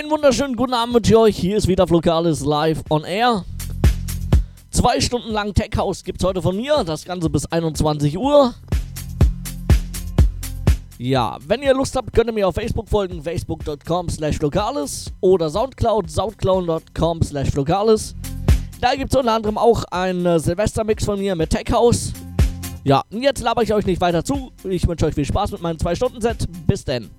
Einen wunderschönen guten Abend mit euch. Hier ist wieder Flokalis live on air. Zwei Stunden lang Tech House gibt es heute von mir. Das Ganze bis 21 Uhr. Ja, wenn ihr Lust habt, könnt ihr mir auf Facebook folgen. Facebook.com slash Lokalis oder Soundcloud, soundcloud.com slash Lokalis. Da gibt es unter anderem auch einen Silvestermix von mir mit Tech House. Ja, und jetzt laber ich euch nicht weiter zu. Ich wünsche euch viel Spaß mit meinem 2-Stunden-Set. Bis denn.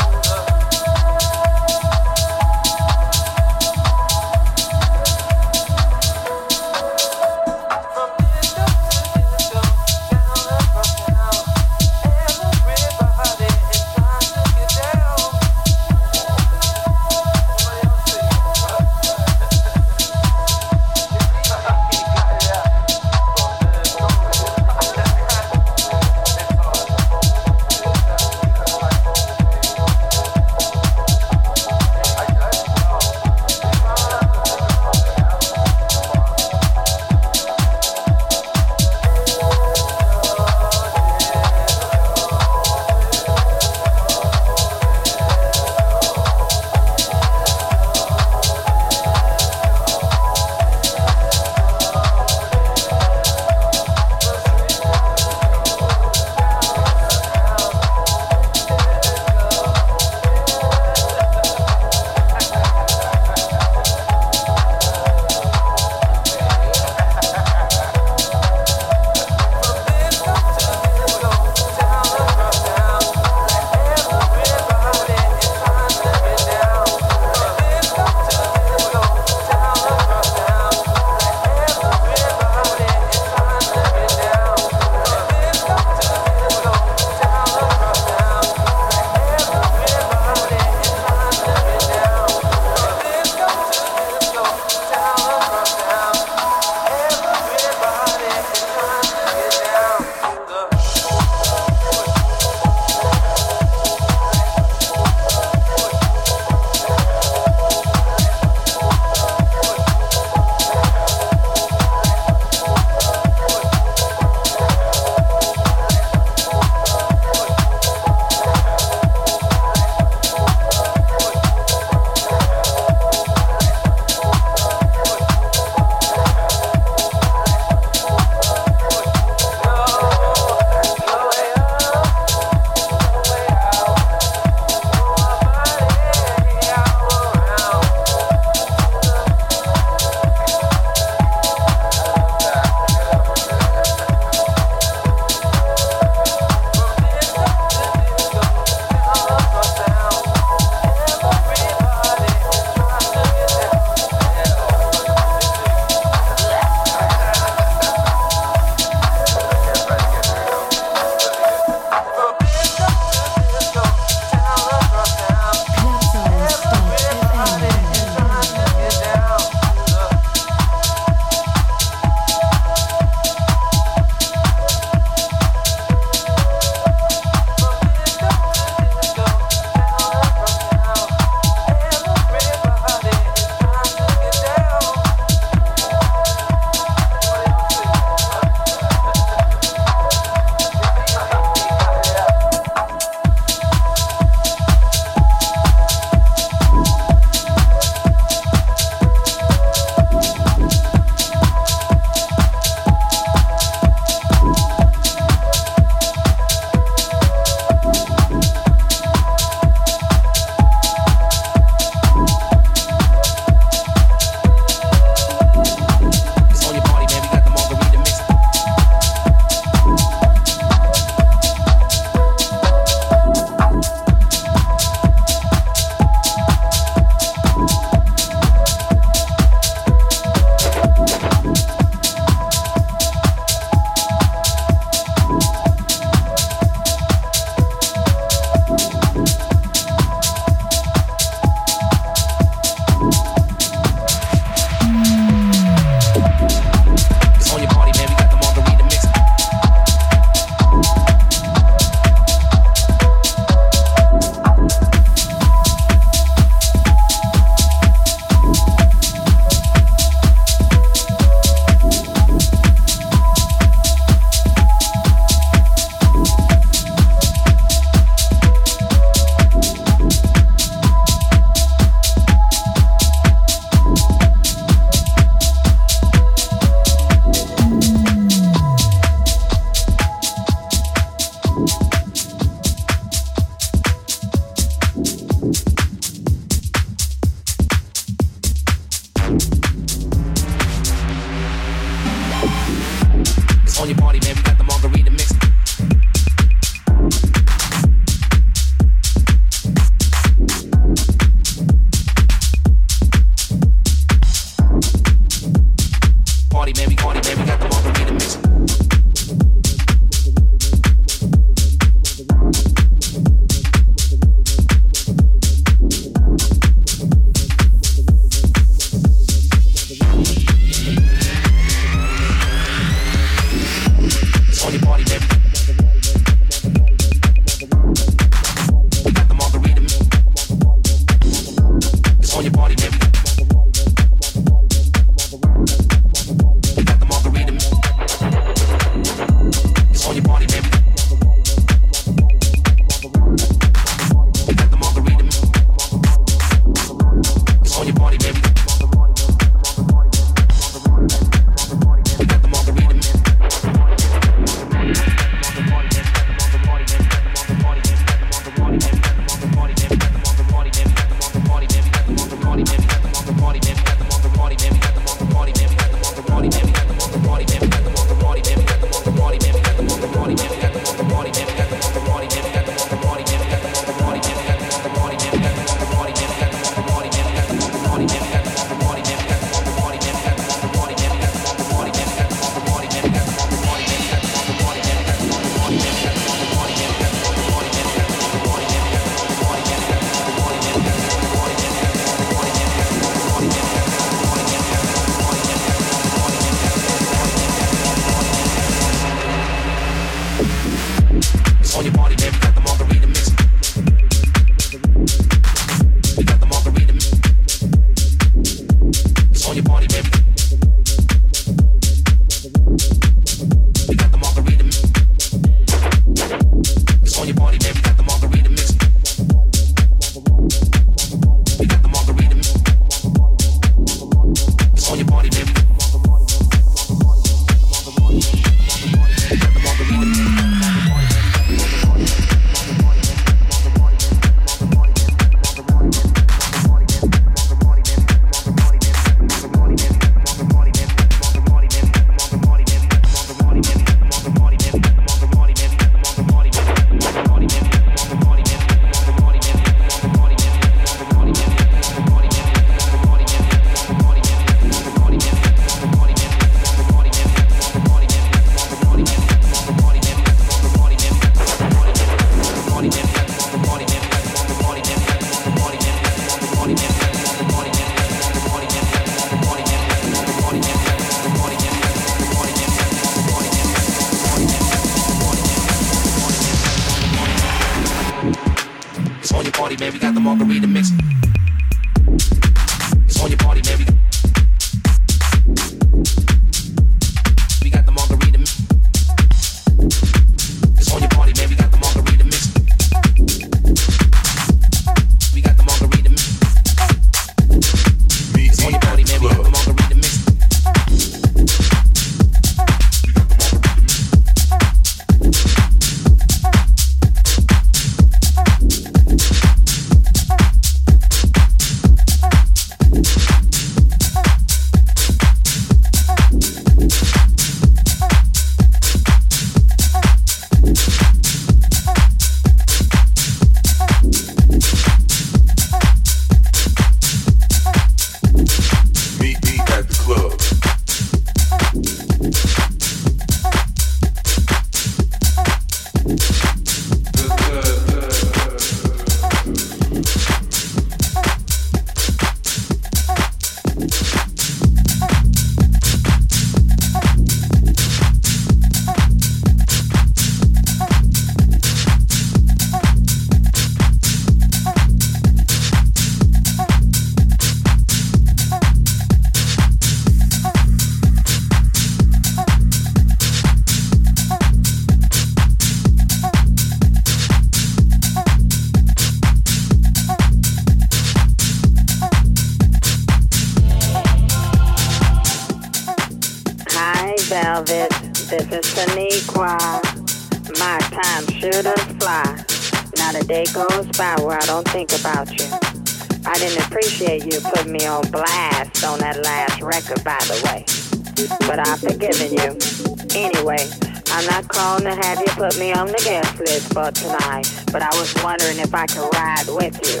Tonight, but I was wondering if I could ride with you.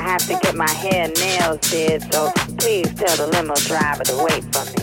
I have to get my hair and nails did, so please tell the limo driver to wait for me.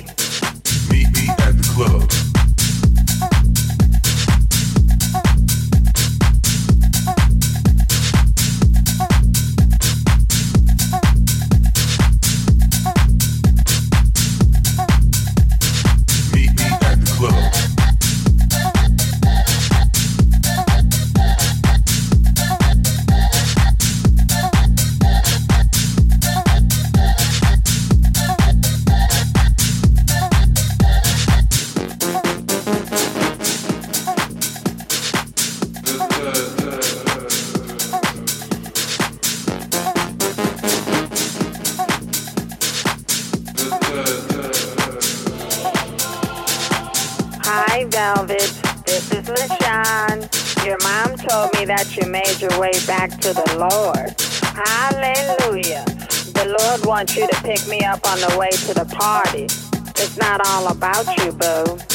Lord you to pick me up on the way to the party. It's not all about you, boo.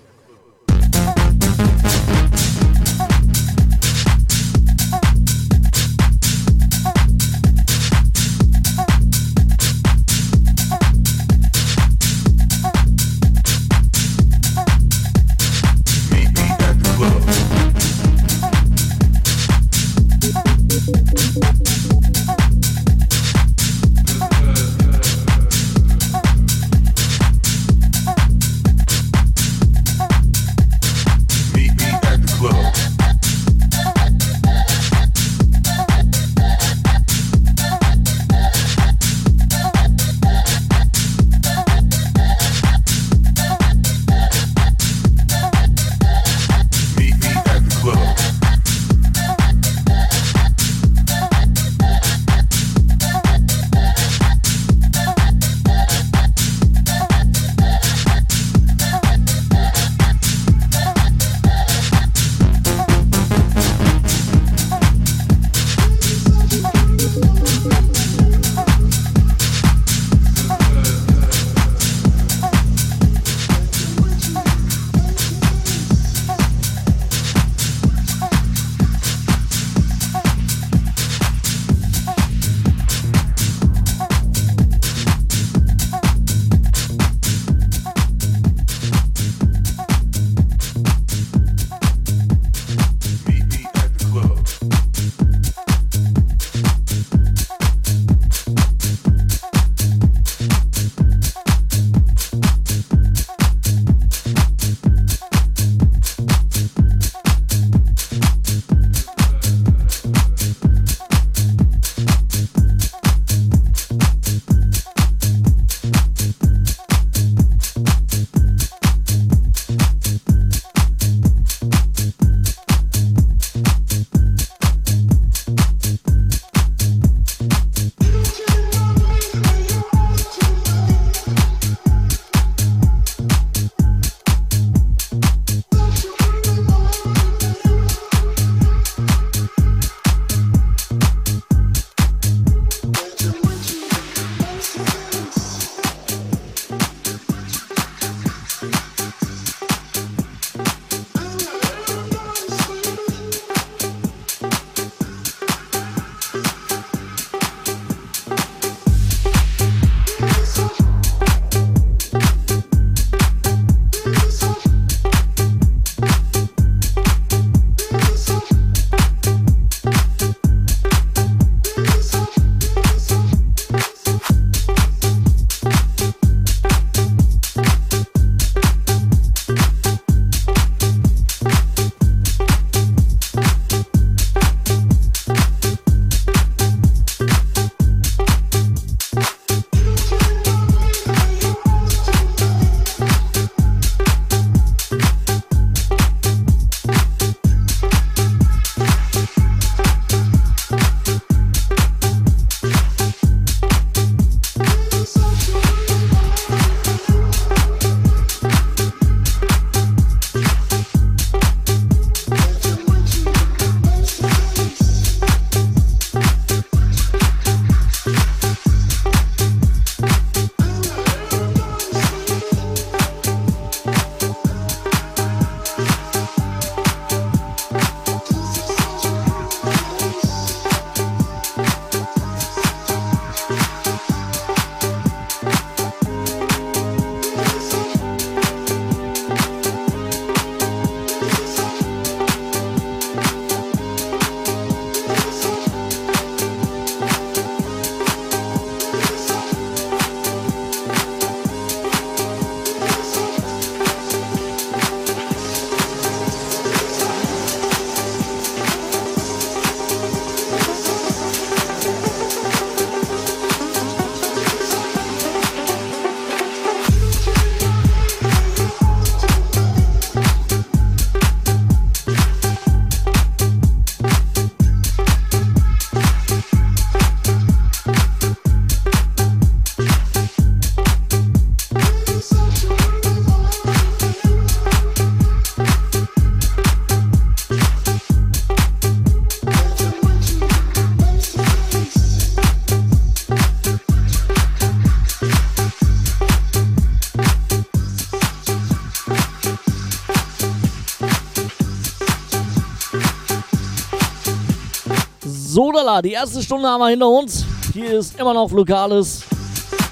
Sodala, die erste Stunde haben wir hinter uns. Hier ist immer noch Lokales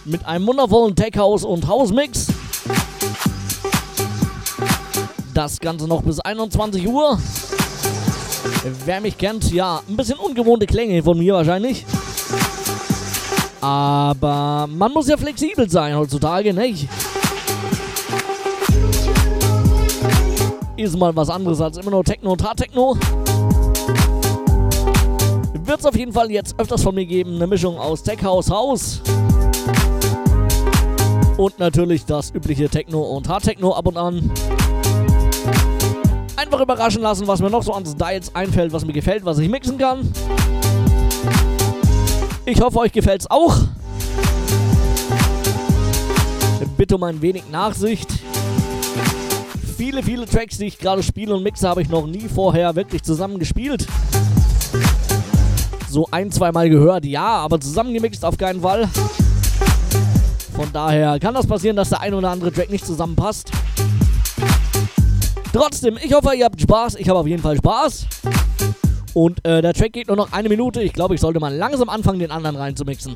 mit einem wundervollen Tech House und House Mix. Das Ganze noch bis 21 Uhr. Wer mich kennt, ja, ein bisschen ungewohnte Klänge von mir wahrscheinlich. Aber man muss ja flexibel sein heutzutage, nicht? Ist mal was anderes als immer nur Techno und Hardtechno. Wird es auf jeden Fall jetzt öfters von mir geben, eine Mischung aus Tech House House und natürlich das übliche Techno und Hardtechno ab und an. Einfach überraschen lassen, was mir noch so an Styles einfällt, was mir gefällt, was ich mixen kann. Ich hoffe, euch gefällt es auch. Bitte um ein wenig Nachsicht. Viele, viele Tracks, die ich gerade spiele und mixe, habe ich noch nie vorher wirklich zusammen gespielt. So ein, zweimal gehört, ja, aber zusammengemixt auf keinen Fall. Von daher kann das passieren, dass der ein oder andere Track nicht zusammenpasst. Trotzdem, ich hoffe, ihr habt Spaß. Ich habe auf jeden Fall Spaß. Und äh, der Track geht nur noch eine Minute. Ich glaube, ich sollte mal langsam anfangen, den anderen reinzumixen.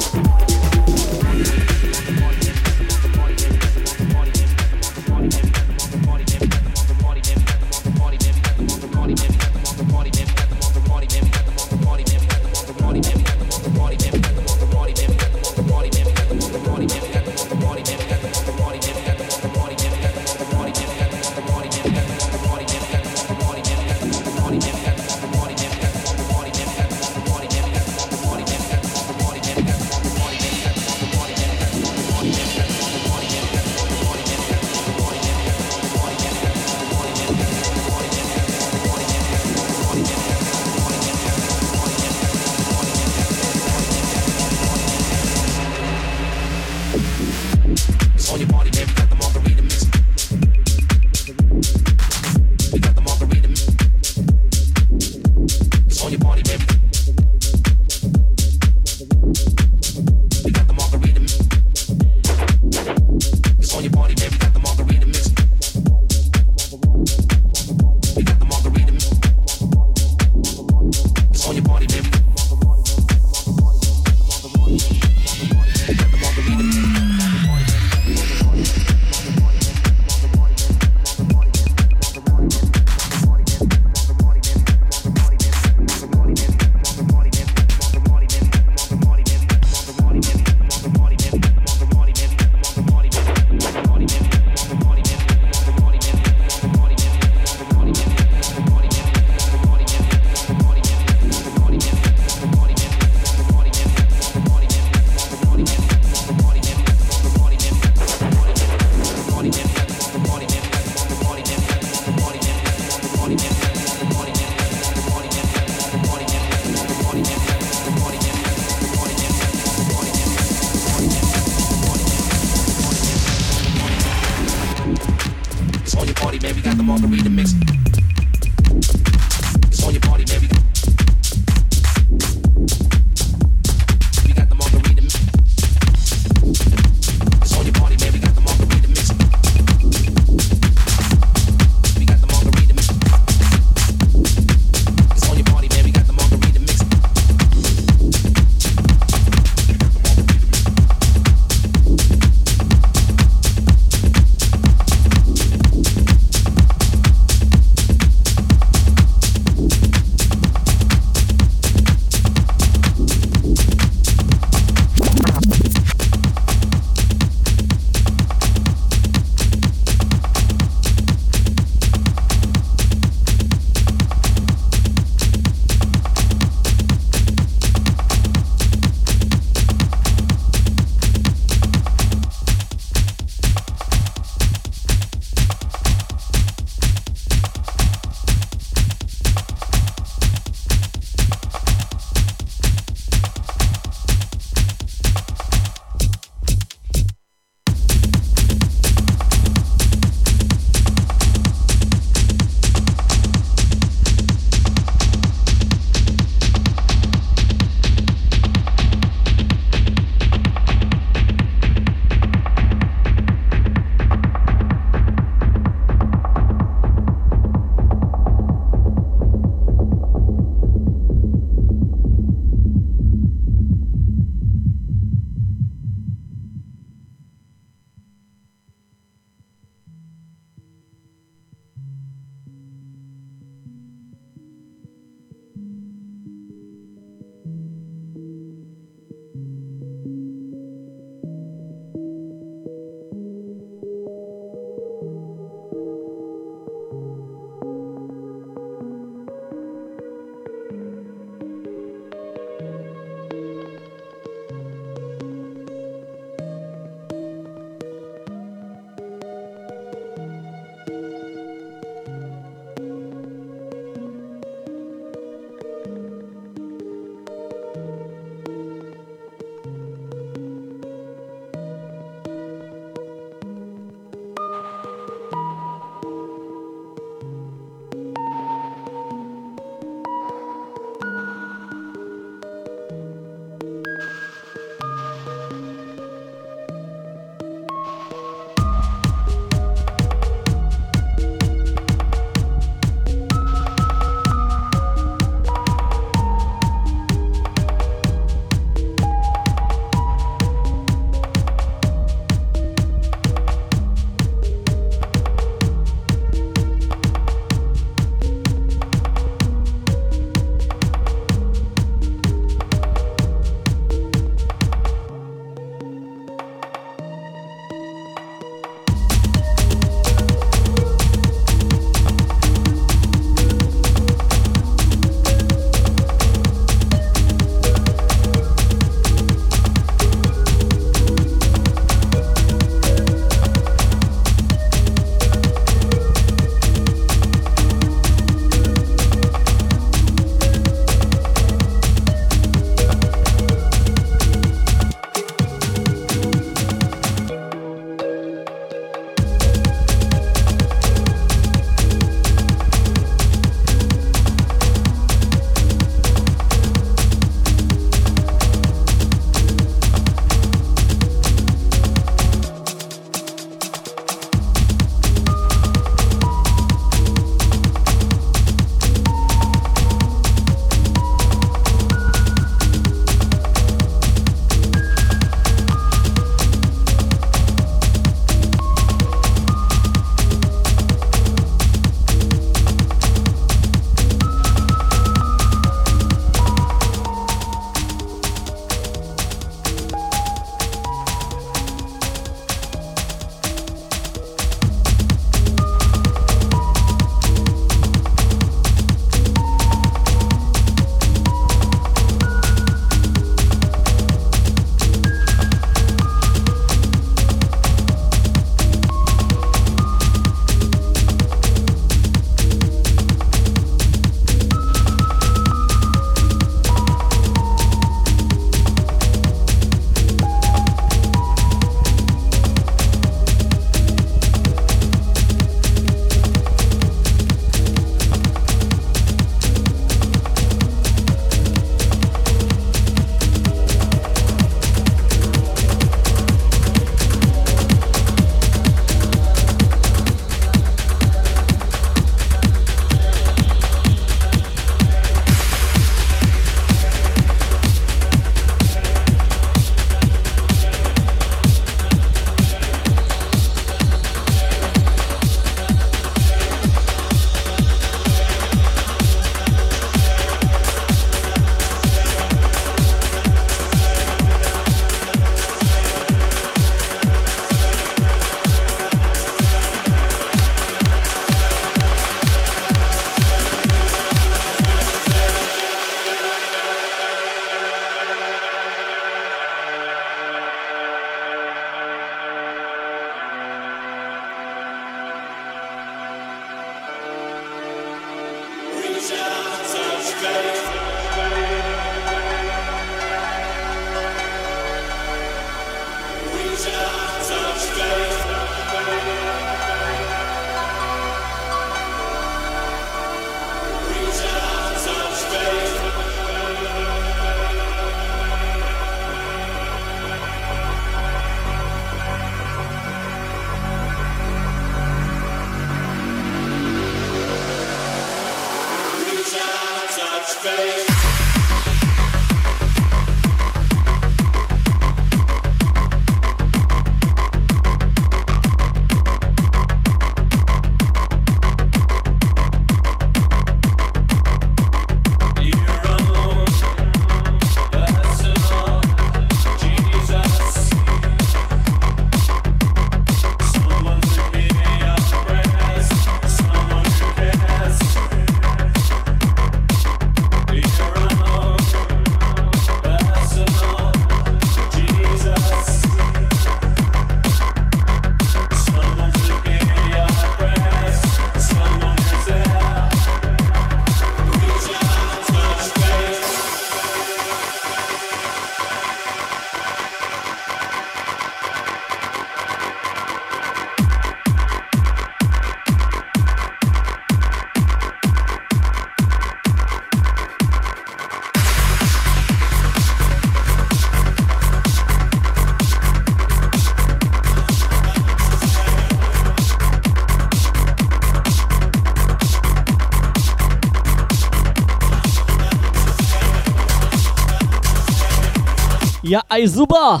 Ja, ey, super.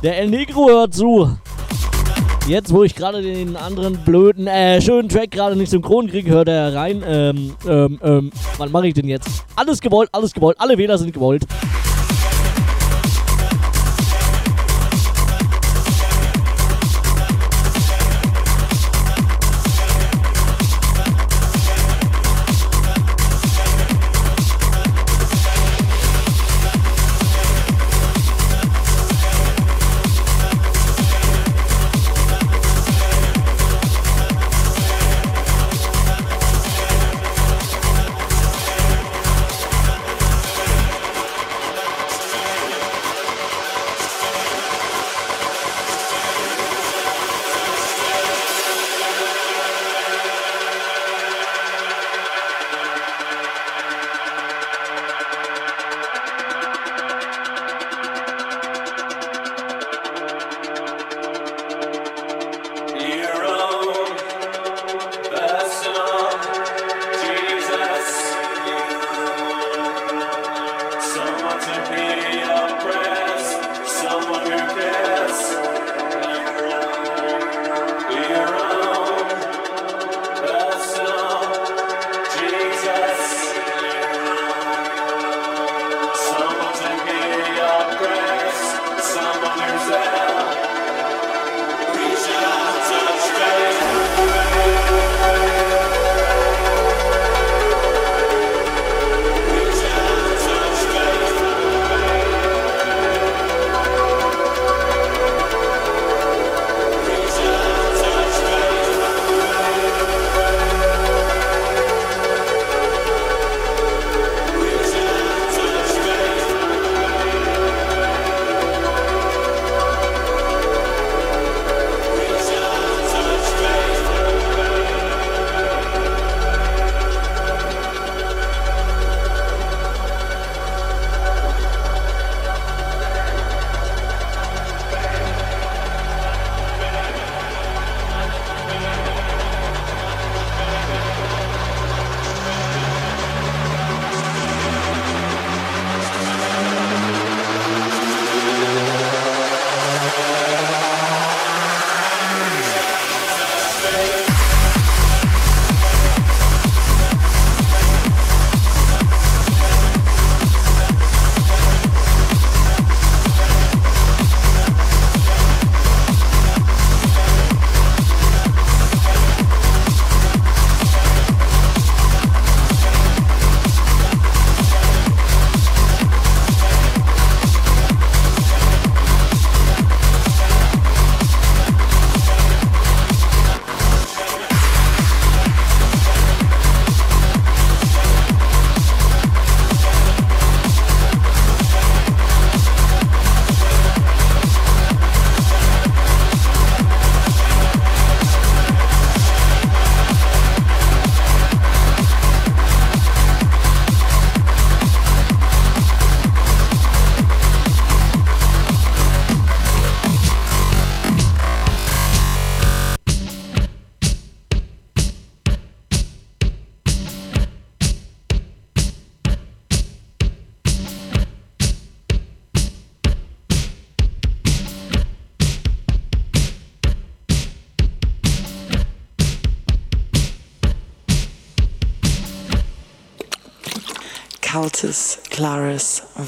Der El Negro hört zu. Jetzt, wo ich gerade den anderen blöden, äh, schönen Track gerade nicht synchron kriege, hört er rein. Ähm, ähm, ähm, was mache ich denn jetzt? Alles gewollt, alles gewollt, alle Wähler sind gewollt.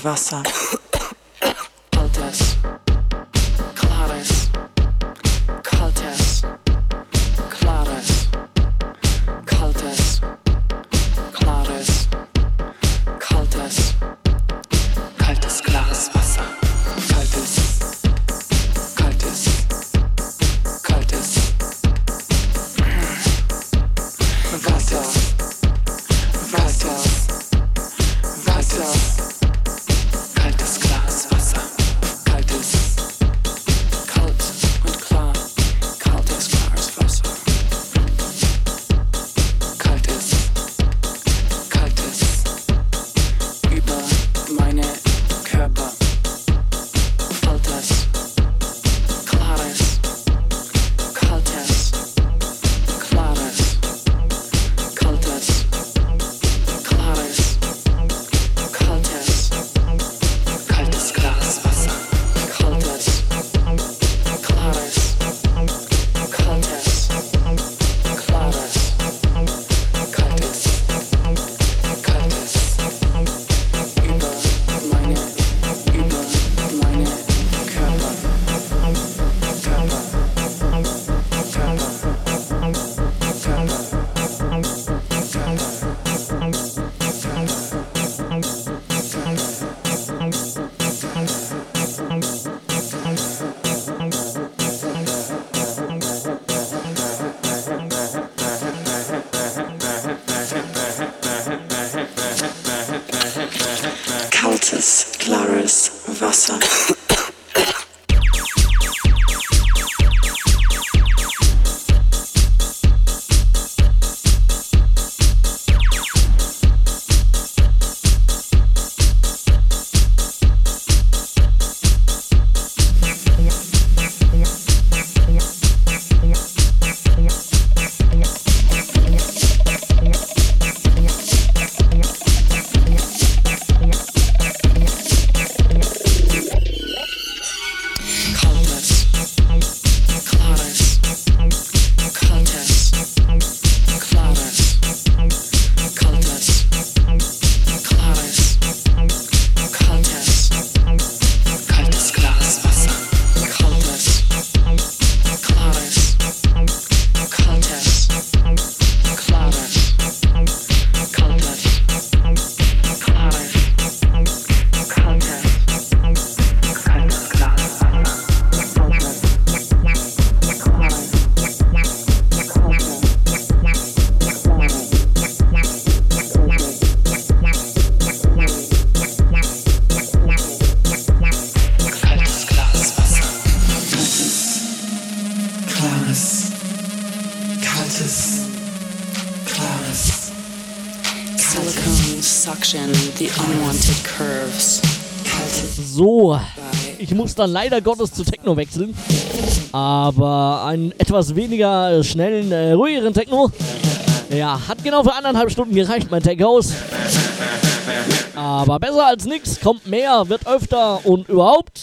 devassa muss dann leider Gottes zu Techno wechseln. Aber einen etwas weniger schnellen, äh, ruhigeren Techno. Ja, hat genau für anderthalb Stunden gereicht, mein Tech House. Aber besser als nix, kommt mehr, wird öfter und überhaupt.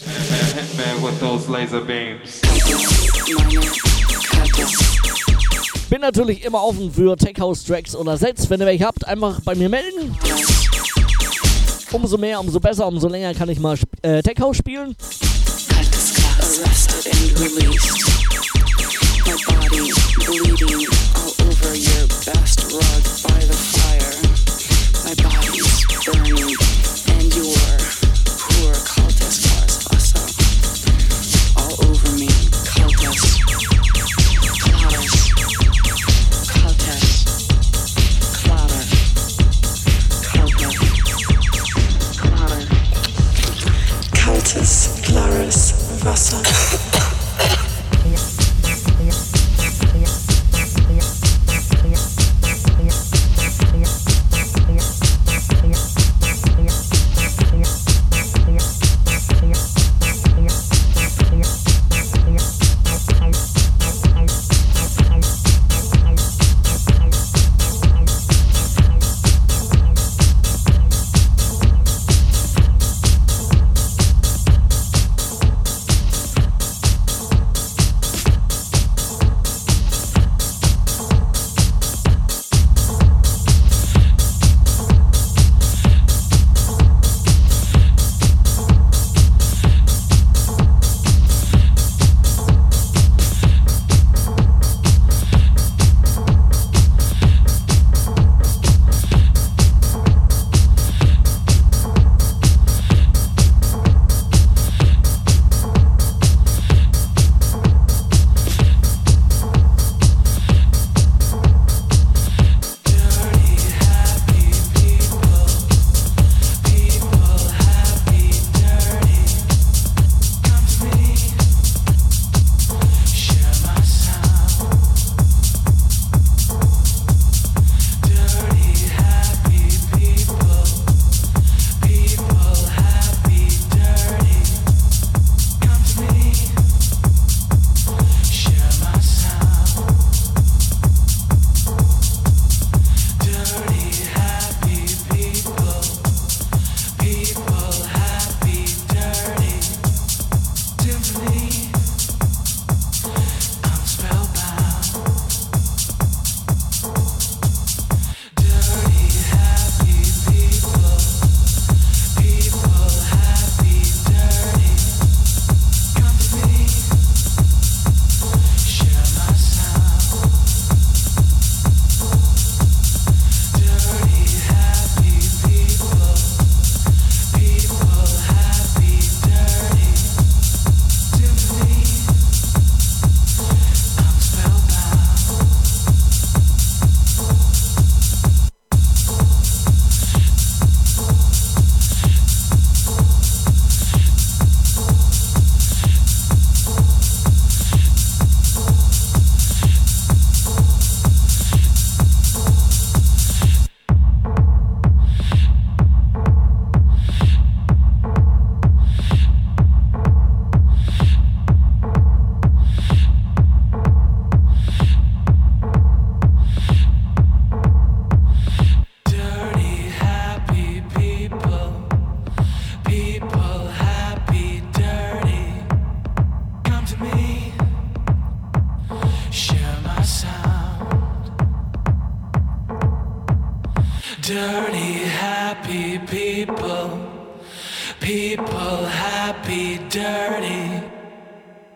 Bin natürlich immer offen für Tech House Tracks oder Sets. Wenn ihr welche habt, einfach bei mir melden. Umso mehr, umso besser, umso länger kann ich mal äh, Tech House spielen. Arrested and released. My body bleeding all over your best rug by the fire. My body's burning and your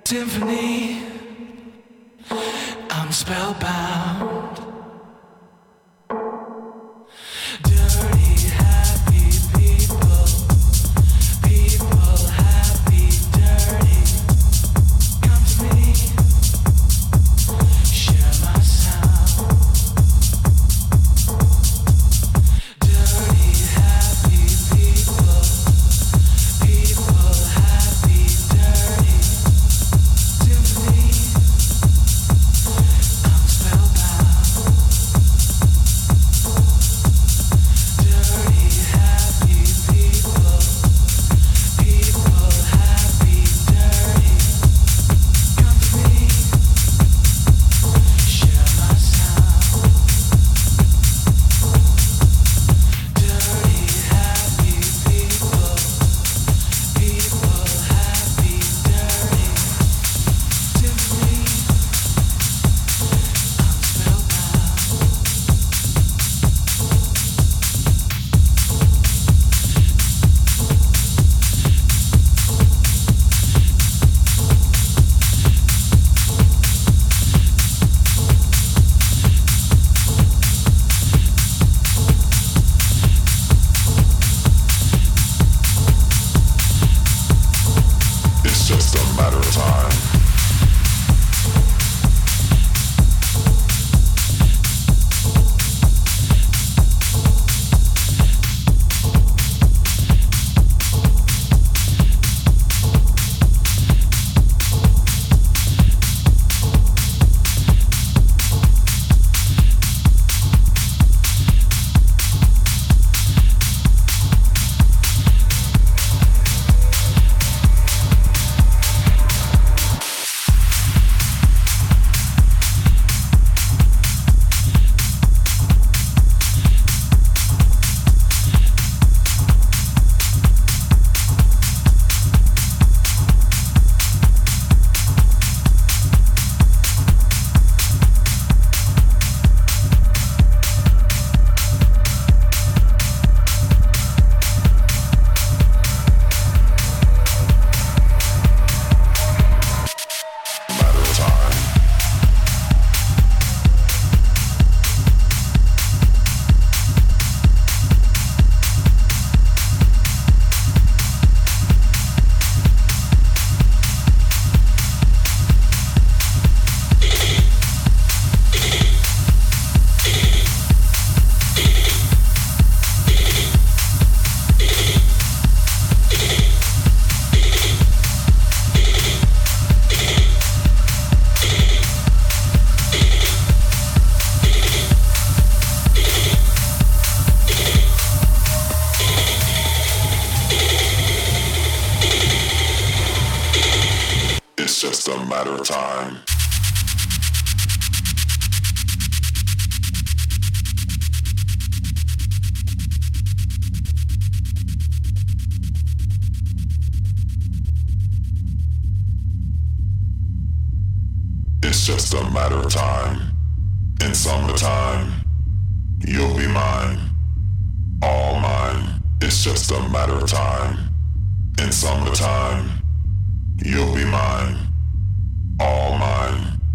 Symphony. I'm spellbound.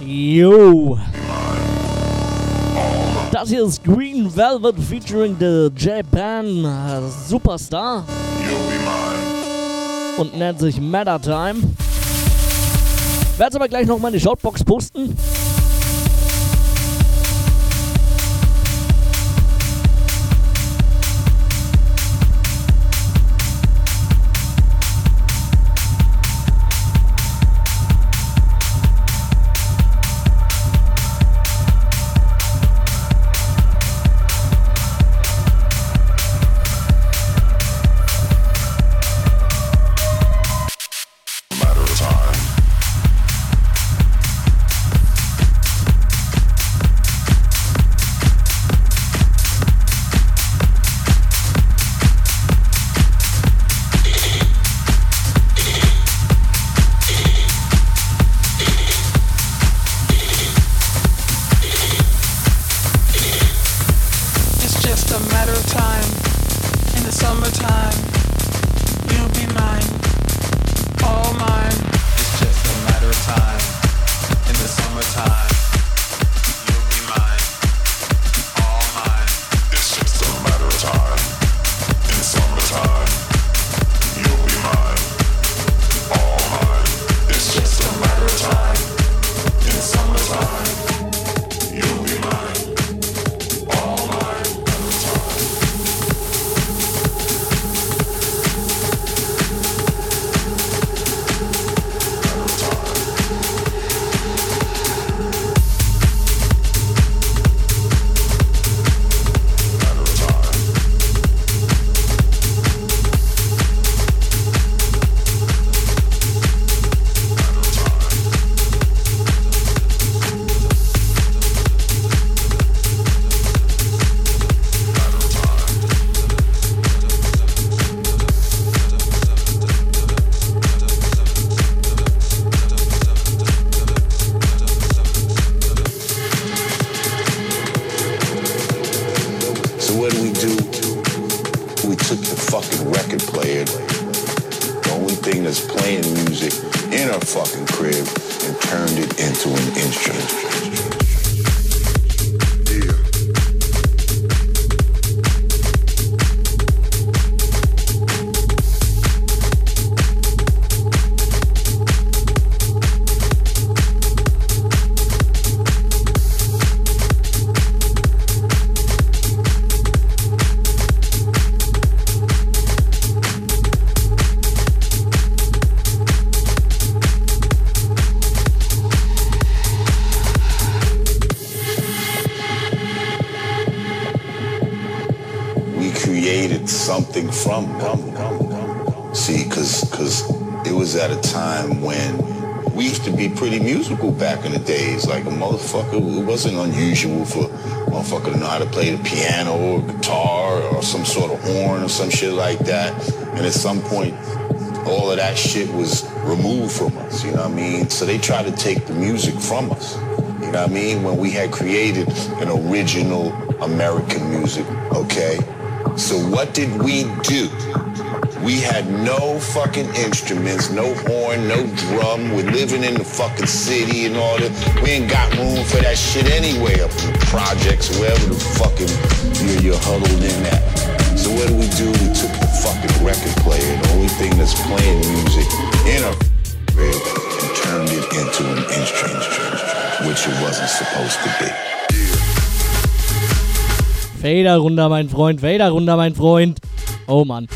Yo, mine. All mine. das hier ist Green Velvet featuring the Japan äh, Superstar You'll be mine. und nennt sich Matter Time. Werde aber gleich nochmal in die Shoutbox posten. We used to be pretty musical back in the days. Like a motherfucker, it wasn't unusual for a motherfucker to know how to play the piano or guitar or some sort of horn or some shit like that. And at some point, all of that shit was removed from us, you know what I mean? So they tried to take the music from us. You know what I mean? When we had created an original American music, okay? So what did we do? We had no fucking instruments, no horn, no drum. We're living in the fucking city and all that. We ain't got room for that shit anyway up in the projects, wherever the fucking you're, you're huddled in at. So what do we do? We took the fucking record player, the only thing that's playing music in a crib, and turned it into an instrument, which it wasn't supposed to be. Fader runter, mein Freund. Fader runter, mein Freund. Oh Mann.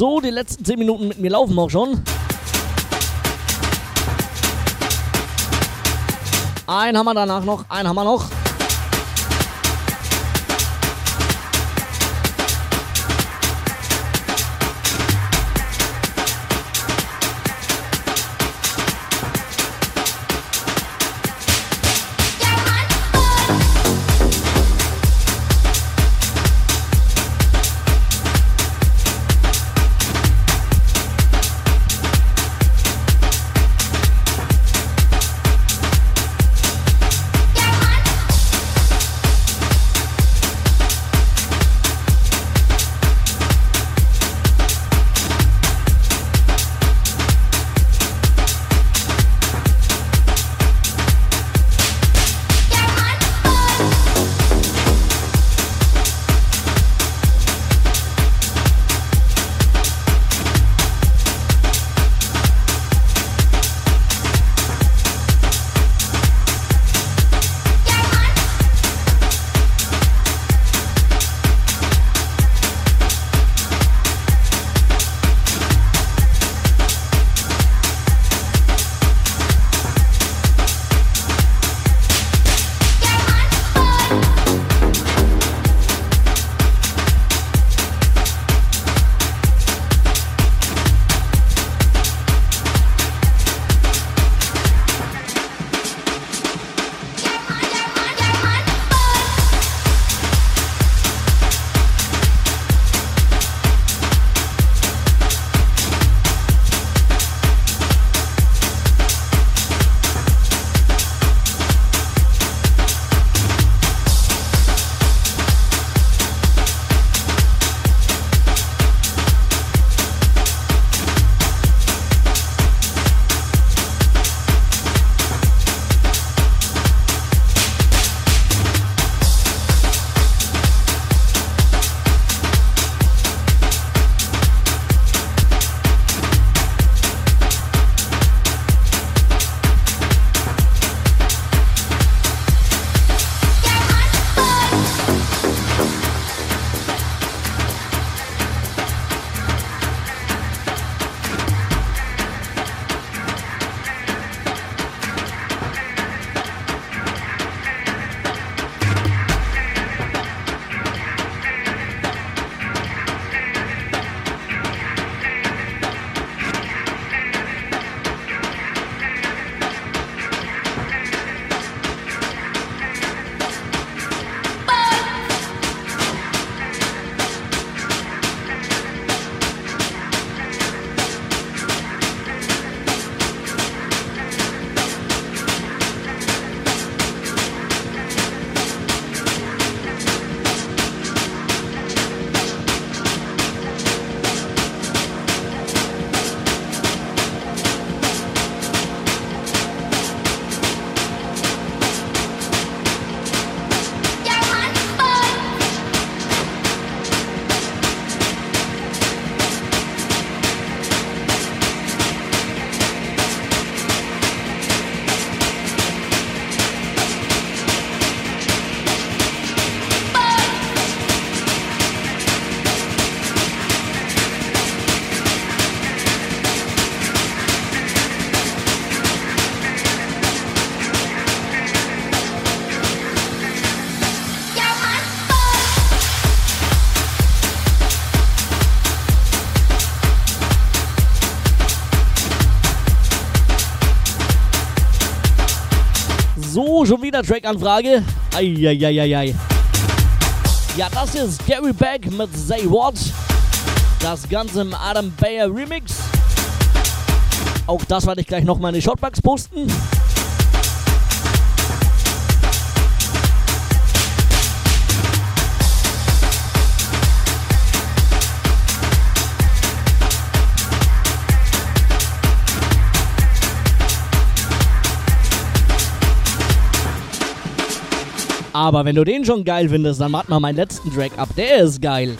So, die letzten 10 Minuten mit mir laufen auch schon. Ein wir danach noch, ein wir noch. Wieder Track-Anfrage. Eieieiei. Ja, das ist Gary Beck mit Say What. Das Ganze im Adam Bayer Remix. Auch das werde ich gleich nochmal in die Shotbox posten. Aber wenn du den schon geil findest, dann warte mal meinen letzten Track ab. Der ist geil.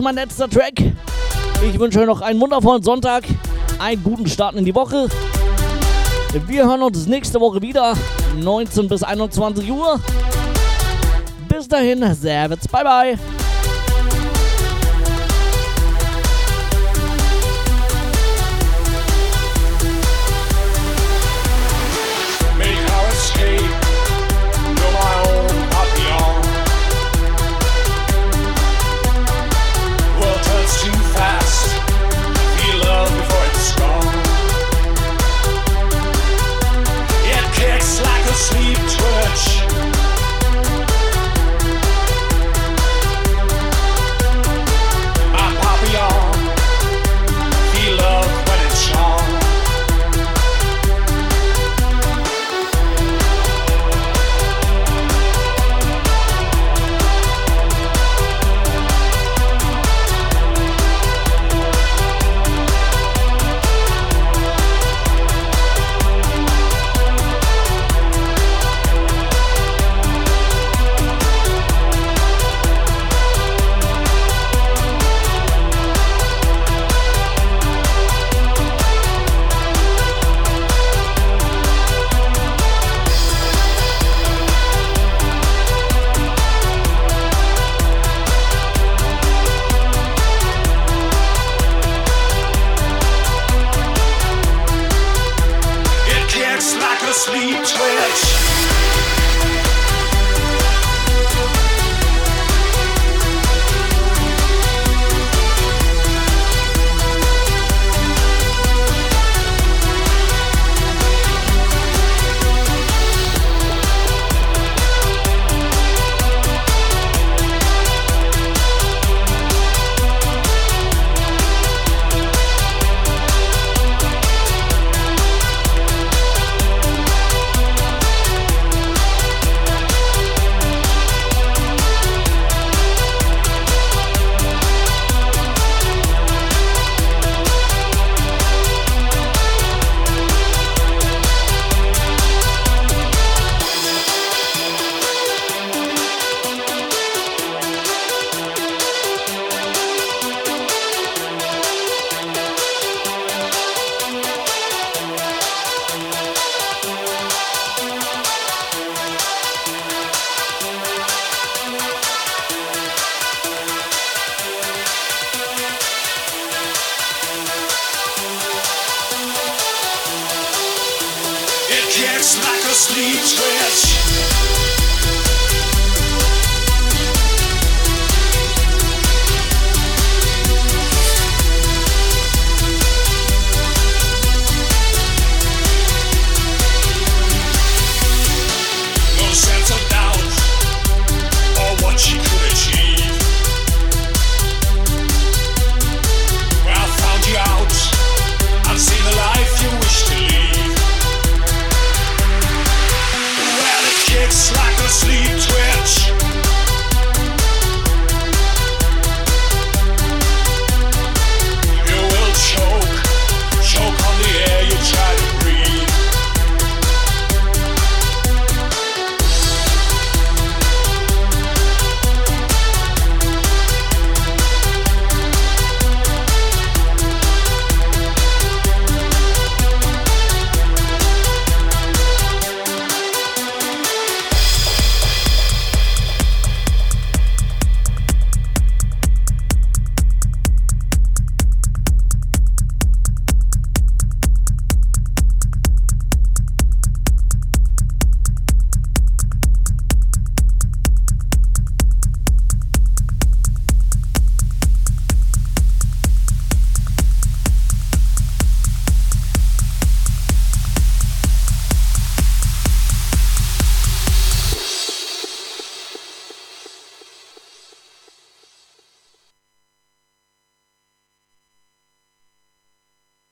Ist mein letzter Track. Ich wünsche euch noch einen wundervollen Sonntag, einen guten Start in die Woche. Wir hören uns nächste Woche wieder, 19 bis 21 Uhr. Bis dahin, Servus, bye bye.